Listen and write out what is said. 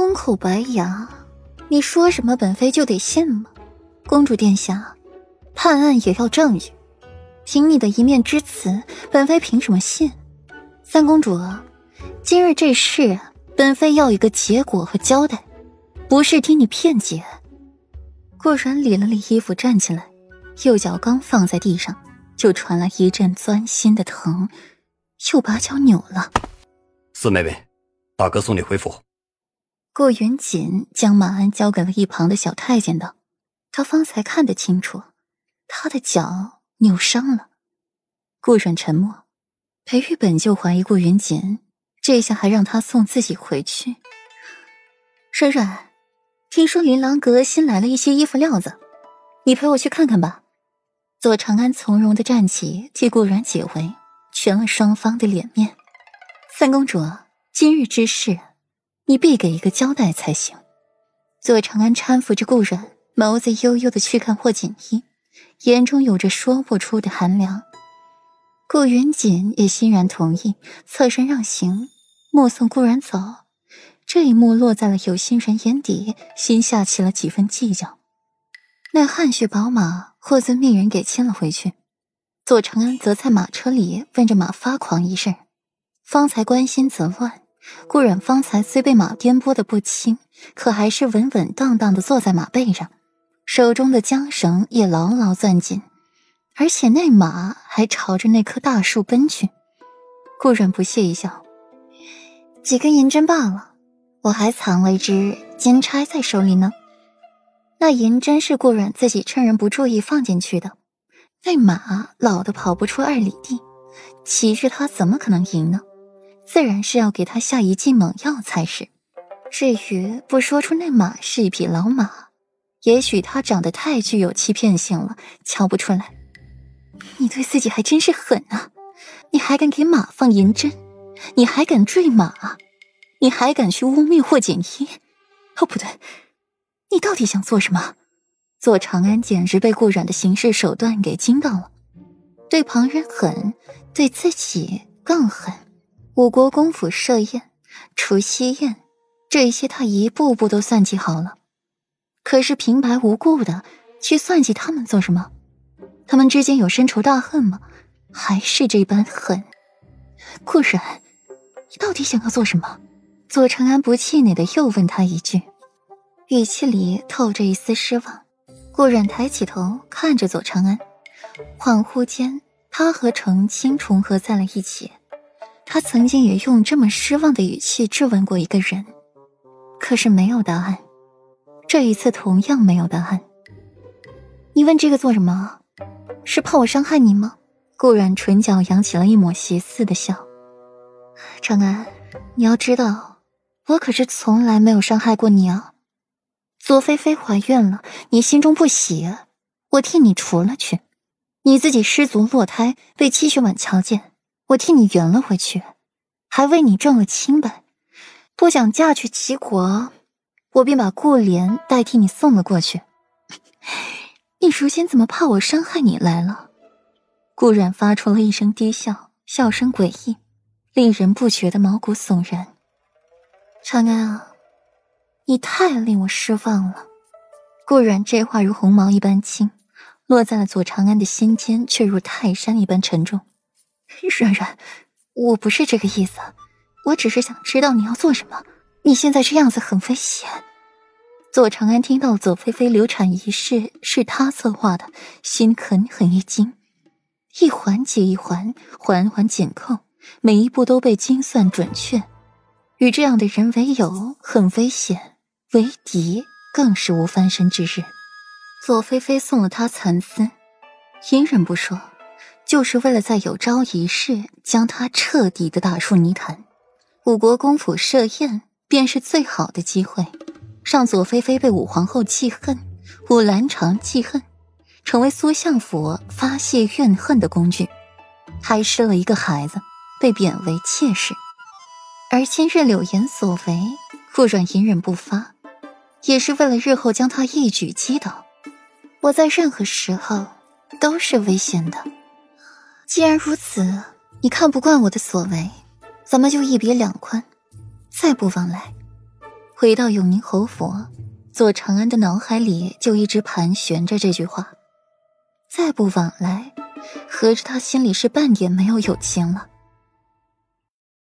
空口白牙，你说什么本妃就得信吗？公主殿下，判案也要证据，凭你的一面之词，本妃凭什么信？三公主，今日这事，本妃要一个结果和交代，不是听你辩解。顾然理了理衣服，站起来，右脚刚放在地上，就传来一阵钻心的疼，又把脚扭了。四妹妹，大哥送你回府。顾云锦将马鞍交给了一旁的小太监，道：“他方才看得清楚，他的脚扭伤了。”顾阮沉默。裴玉本就怀疑顾云锦，这下还让他送自己回去。软软，听说琳琅阁新来了一些衣服料子，你陪我去看看吧。左长安从容的站起，替顾阮解围，全了双方的脸面。三公主，今日之事，你必给一个交代才行。左长安搀扶着顾然，眸子悠悠的去看霍锦衣，眼中有着说不出的寒凉。顾云锦也欣然同意，侧身让行，目送顾然走。这一幕落在了有心人眼底，心下起了几分计较。那汗血宝马，霍尊命人给牵了回去。左承安则在马车里问着马发狂一事。方才关心则乱，顾然方才虽被马颠簸的不轻，可还是稳稳当当的坐在马背上，手中的缰绳也牢牢攥紧。而且那马还朝着那棵大树奔去，顾然不屑一笑：“几根银针罢了，我还藏了一只金钗在手里呢。那银针是顾然自己趁人不注意放进去的。那马老的跑不出二里地，骑着它怎么可能赢呢？自然是要给他下一剂猛药才是。至于不说出那马是一匹老马，也许它长得太具有欺骗性了，瞧不出来。”你对自己还真是狠啊！你还敢给马放银针？你还敢坠马？你还敢去污蔑霍锦衣？哦，不对，你到底想做什么？左长安简直被顾阮的行事手段给惊到了，对旁人狠，对自己更狠。五国公府设宴、除夕宴，这些他一步步都算计好了，可是平白无故的去算计他们做什么？他们之间有深仇大恨吗？还是这般狠？顾然，你到底想要做什么？左长安不气馁的又问他一句，语气里透着一丝失望。顾然抬起头看着左长安，恍惚间，他和程青重合在了一起。他曾经也用这么失望的语气质问过一个人，可是没有答案。这一次同样没有答案。你问这个做什么？是怕我伤害你吗？顾然唇角扬起了一抹邪似的笑。长安，你要知道，我可是从来没有伤害过你啊。左菲菲怀孕了，你心中不喜，我替你除了去；你自己失足落胎，被七雪婉瞧见，我替你圆了回去，还为你挣了清白。不想嫁去齐国，我便把顾莲代替你送了过去。你如今怎么怕我伤害你来了？顾然发出了一声低笑，笑声诡异，令人不觉得毛骨悚然。长安啊，你太令我失望了。顾然这话如鸿毛一般轻，落在了左长安的心间，却如泰山一般沉重。软软，我不是这个意思，我只是想知道你要做什么。你现在这样子很危险。左长安听到左菲菲流产一事是他策划的，心狠狠一惊，一环接一环，环环紧扣，每一步都被精算准确。与这样的人为友很危险，为敌更是无翻身之日。左菲菲送了他蚕丝，隐忍不说，就是为了在有朝一日将他彻底的打入泥潭。五国公府设宴，便是最好的机会。让左菲菲被武皇后记恨，武兰长记恨，成为苏相府发泄怨恨的工具，还失了一个孩子，被贬为妾室。而今日柳岩所为，顾阮隐忍不发，也是为了日后将他一举击倒。我在任何时候都是危险的。既然如此，你看不惯我的所为，咱们就一别两宽，再不往来。回到永宁侯府，左长安的脑海里就一直盘旋着这句话：再不往来，合着他心里是半点没有友情了。